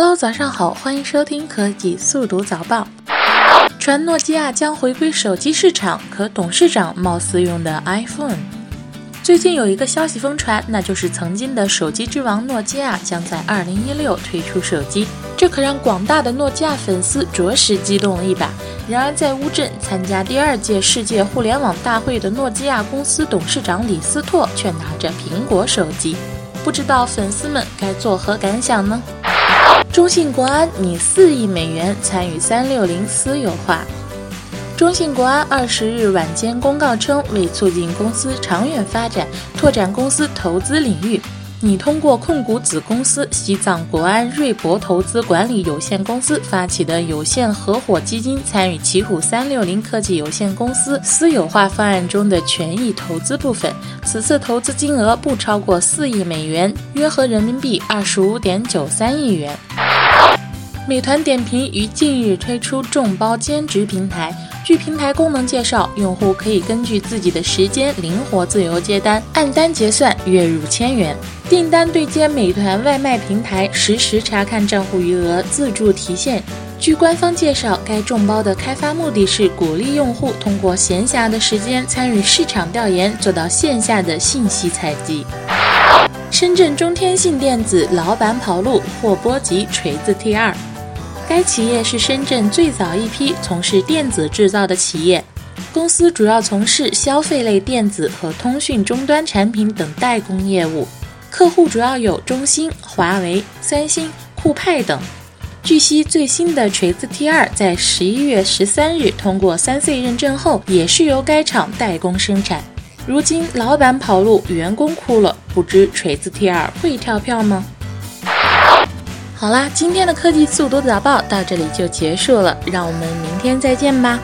Hello，早上好，欢迎收听科技速读早报。传诺基亚将回归手机市场，可董事长貌似用的 iPhone。最近有一个消息疯传，那就是曾经的手机之王诺基亚将在2016推出手机，这可让广大的诺基亚粉丝着实激动了一把。然而，在乌镇参加第二届世界互联网大会的诺基亚公司董事长李斯拓却拿着苹果手机，不知道粉丝们该作何感想呢？中信国安拟四亿美元参与三六零私有化。中信国安二十日晚间公告称，为促进公司长远发展，拓展公司投资领域。拟通过控股子公司西藏国安瑞博投资管理有限公司发起的有限合伙基金参与奇虎三六零科技有限公司私有化方案中的权益投资部分。此次投资金额不超过四亿美元，约合人民币二十五点九三亿元。美团点评于近日推出众包兼职平台。据平台功能介绍，用户可以根据自己的时间灵活自由接单，按单结算，月入千元。订单对接美团外卖平台，实时查看账户余额，自助提现。据官方介绍，该众包的开发目的是鼓励用户通过闲暇的时间参与市场调研，做到线下的信息采集。深圳中天信电子老板跑路，或波及锤子 T2。该企业是深圳最早一批从事电子制造的企业，公司主要从事消费类电子和通讯终端产品等代工业务，客户主要有中兴、华为、三星、酷派等。据悉，最新的锤子 T2 在十一月十三日通过三 C 认证后，也是由该厂代工生产。如今老板跑路，员工哭了，不知锤子 T2 会跳票吗？好啦，今天的科技速读早报到这里就结束了，让我们明天再见吧。